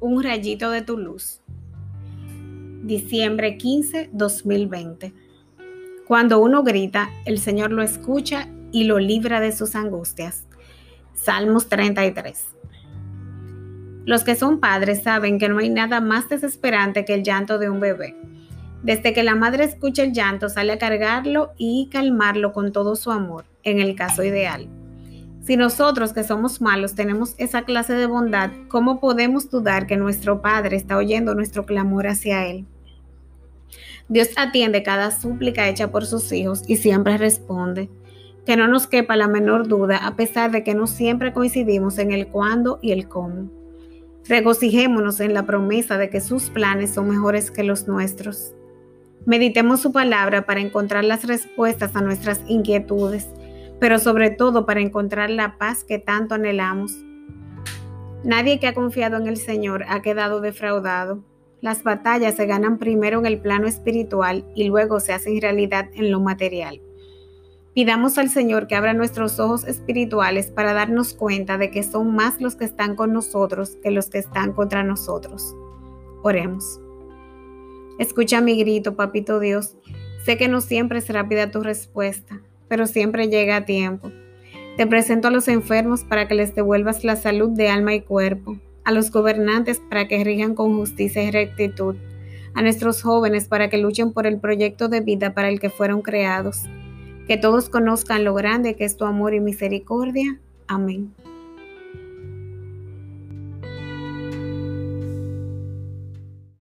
Un rayito de tu luz. Diciembre 15, 2020. Cuando uno grita, el Señor lo escucha y lo libra de sus angustias. Salmos 33. Los que son padres saben que no hay nada más desesperante que el llanto de un bebé. Desde que la madre escucha el llanto, sale a cargarlo y calmarlo con todo su amor, en el caso ideal. Si nosotros que somos malos tenemos esa clase de bondad, ¿cómo podemos dudar que nuestro Padre está oyendo nuestro clamor hacia Él? Dios atiende cada súplica hecha por sus hijos y siempre responde. Que no nos quepa la menor duda, a pesar de que no siempre coincidimos en el cuándo y el cómo. Regocijémonos en la promesa de que sus planes son mejores que los nuestros. Meditemos su palabra para encontrar las respuestas a nuestras inquietudes pero sobre todo para encontrar la paz que tanto anhelamos. Nadie que ha confiado en el Señor ha quedado defraudado. Las batallas se ganan primero en el plano espiritual y luego se hacen realidad en lo material. Pidamos al Señor que abra nuestros ojos espirituales para darnos cuenta de que son más los que están con nosotros que los que están contra nosotros. Oremos. Escucha mi grito, papito Dios. Sé que no siempre es rápida tu respuesta, pero siempre llega a tiempo. Te presento a los enfermos para que les devuelvas la salud de alma y cuerpo, a los gobernantes para que rijan con justicia y rectitud, a nuestros jóvenes para que luchen por el proyecto de vida para el que fueron creados. Que todos conozcan lo grande que es tu amor y misericordia. Amén.